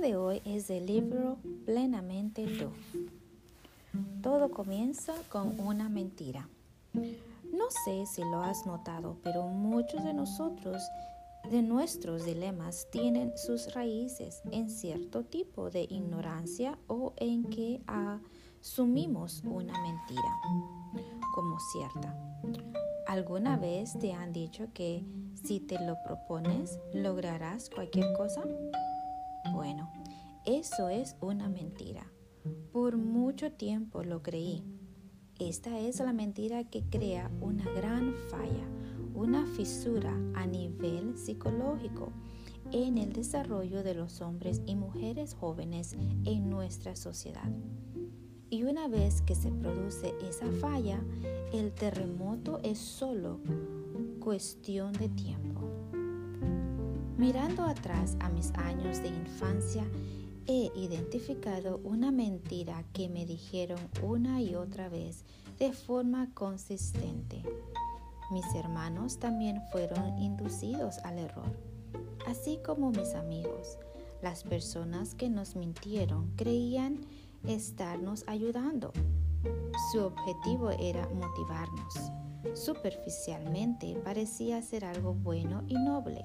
de hoy es del libro Plenamente tú. Todo comienza con una mentira. No sé si lo has notado, pero muchos de nosotros, de nuestros dilemas, tienen sus raíces en cierto tipo de ignorancia o en que asumimos una mentira como cierta. ¿Alguna vez te han dicho que si te lo propones lograrás cualquier cosa? Bueno, eso es una mentira. Por mucho tiempo lo creí. Esta es la mentira que crea una gran falla, una fisura a nivel psicológico en el desarrollo de los hombres y mujeres jóvenes en nuestra sociedad. Y una vez que se produce esa falla, el terremoto es solo cuestión de tiempo. Mirando atrás a mis años de infancia, he identificado una mentira que me dijeron una y otra vez de forma consistente. Mis hermanos también fueron inducidos al error, así como mis amigos. Las personas que nos mintieron creían estarnos ayudando. Su objetivo era motivarnos Superficialmente parecía ser algo bueno y noble,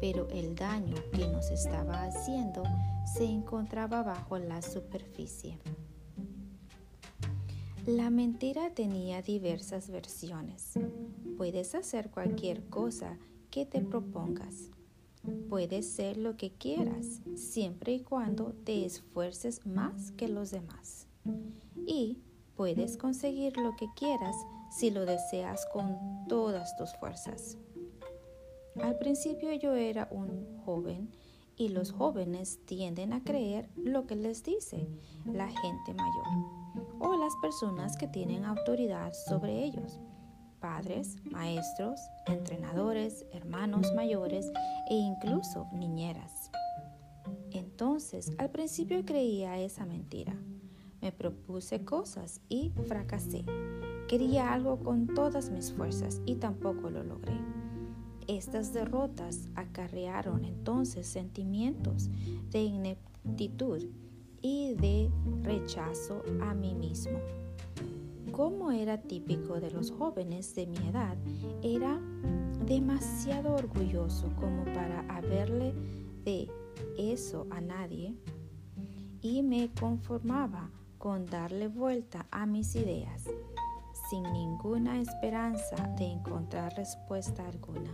pero el daño que nos estaba haciendo se encontraba bajo la superficie. La mentira tenía diversas versiones. Puedes hacer cualquier cosa que te propongas. Puedes ser lo que quieras, siempre y cuando te esfuerces más que los demás. Y puedes conseguir lo que quieras si lo deseas con todas tus fuerzas. Al principio yo era un joven y los jóvenes tienden a creer lo que les dice la gente mayor o las personas que tienen autoridad sobre ellos, padres, maestros, entrenadores, hermanos mayores e incluso niñeras. Entonces, al principio creía esa mentira. Me propuse cosas y fracasé. Quería algo con todas mis fuerzas y tampoco lo logré. Estas derrotas acarrearon entonces sentimientos de ineptitud y de rechazo a mí mismo. Como era típico de los jóvenes de mi edad, era demasiado orgulloso como para haberle de eso a nadie y me conformaba con darle vuelta a mis ideas sin ninguna esperanza de encontrar respuesta alguna.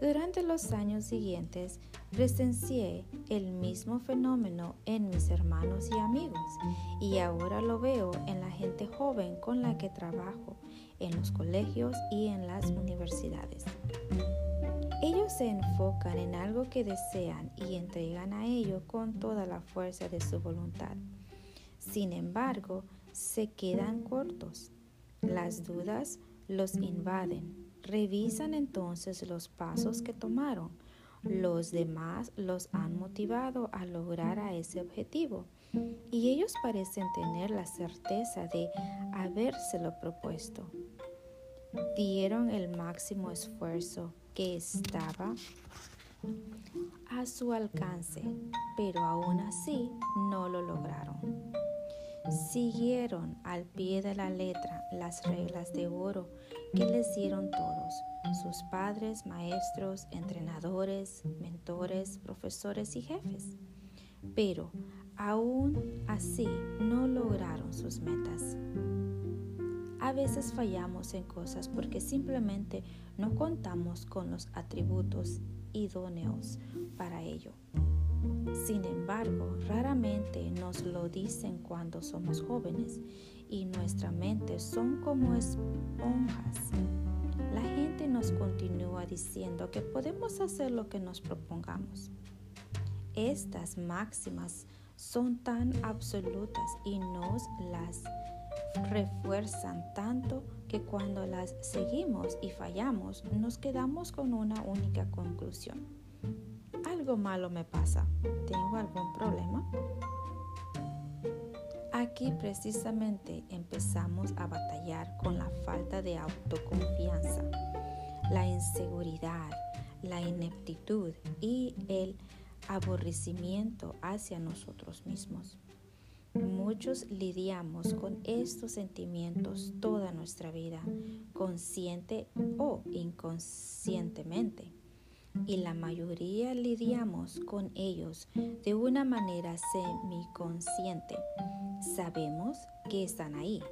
Durante los años siguientes presencié el mismo fenómeno en mis hermanos y amigos y ahora lo veo en la gente joven con la que trabajo en los colegios y en las universidades. Ellos se enfocan en algo que desean y entregan a ello con toda la fuerza de su voluntad. Sin embargo, se quedan cortos. Las dudas los invaden. Revisan entonces los pasos que tomaron. Los demás los han motivado a lograr a ese objetivo y ellos parecen tener la certeza de habérselo propuesto. Dieron el máximo esfuerzo que estaba a su alcance, pero aún así no lo lograron siguieron al pie de la letra las reglas de oro que les dieron todos, sus padres, maestros, entrenadores, mentores, profesores y jefes. Pero aún así no lograron sus metas. A veces fallamos en cosas porque simplemente no contamos con los atributos idóneos para ello. Sin embargo, raramente nos lo dicen cuando somos jóvenes y nuestra mente son como esponjas. La gente nos continúa diciendo que podemos hacer lo que nos propongamos. Estas máximas son tan absolutas y nos las refuerzan tanto que cuando las seguimos y fallamos nos quedamos con una única conclusión algo malo me pasa. ¿Tengo algún problema? Aquí precisamente empezamos a batallar con la falta de autoconfianza, la inseguridad, la ineptitud y el aborrecimiento hacia nosotros mismos. Muchos lidiamos con estos sentimientos toda nuestra vida, consciente o inconscientemente, y la mayoría lidiamos con ellos de una manera semiconsciente. Sabemos que están ahí,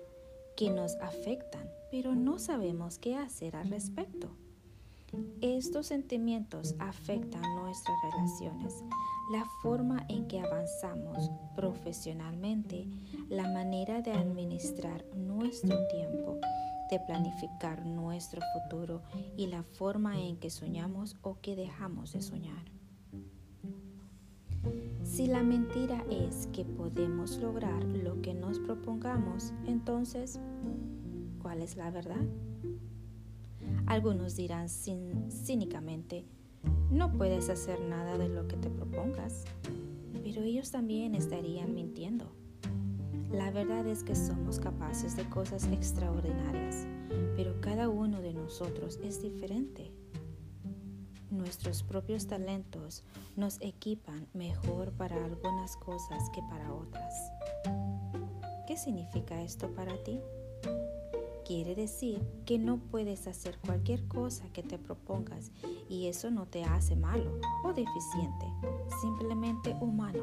que nos afectan, pero no sabemos qué hacer al respecto. Estos sentimientos afectan nuestras relaciones, la forma en que avanzamos profesionalmente, la manera de administrar nuestro tiempo, de planificar nuestro futuro y la forma en que soñamos o que dejamos de soñar. Si la mentira es que podemos lograr lo que nos propongamos, entonces, ¿cuál es la verdad? Algunos dirán cínicamente, no puedes hacer nada de lo que te propongas, pero ellos también estarían mintiendo. La verdad es que somos capaces de cosas extraordinarias, pero cada uno de nosotros es diferente. Nuestros propios talentos nos equipan mejor para algunas cosas que para otras. ¿Qué significa esto para ti? Quiere decir que no puedes hacer cualquier cosa que te propongas y eso no te hace malo o deficiente, simplemente humano.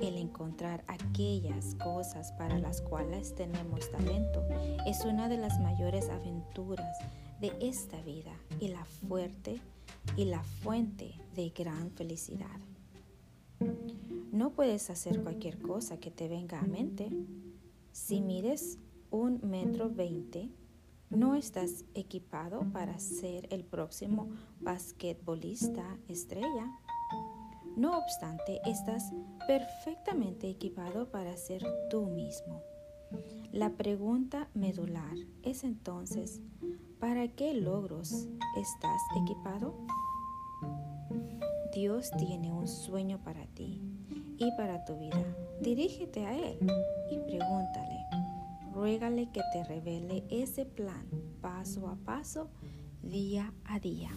El encontrar aquellas cosas para las cuales tenemos talento es una de las mayores aventuras de esta vida y la fuerte y la fuente de gran felicidad. No puedes hacer cualquier cosa que te venga a mente. Si mires un metro veinte, no estás equipado para ser el próximo basquetbolista estrella. No obstante, estás perfectamente equipado para ser tú mismo. La pregunta medular es entonces, ¿para qué logros estás equipado? Dios tiene un sueño para ti y para tu vida. Dirígete a Él y pregúntale, ruégale que te revele ese plan paso a paso, día a día.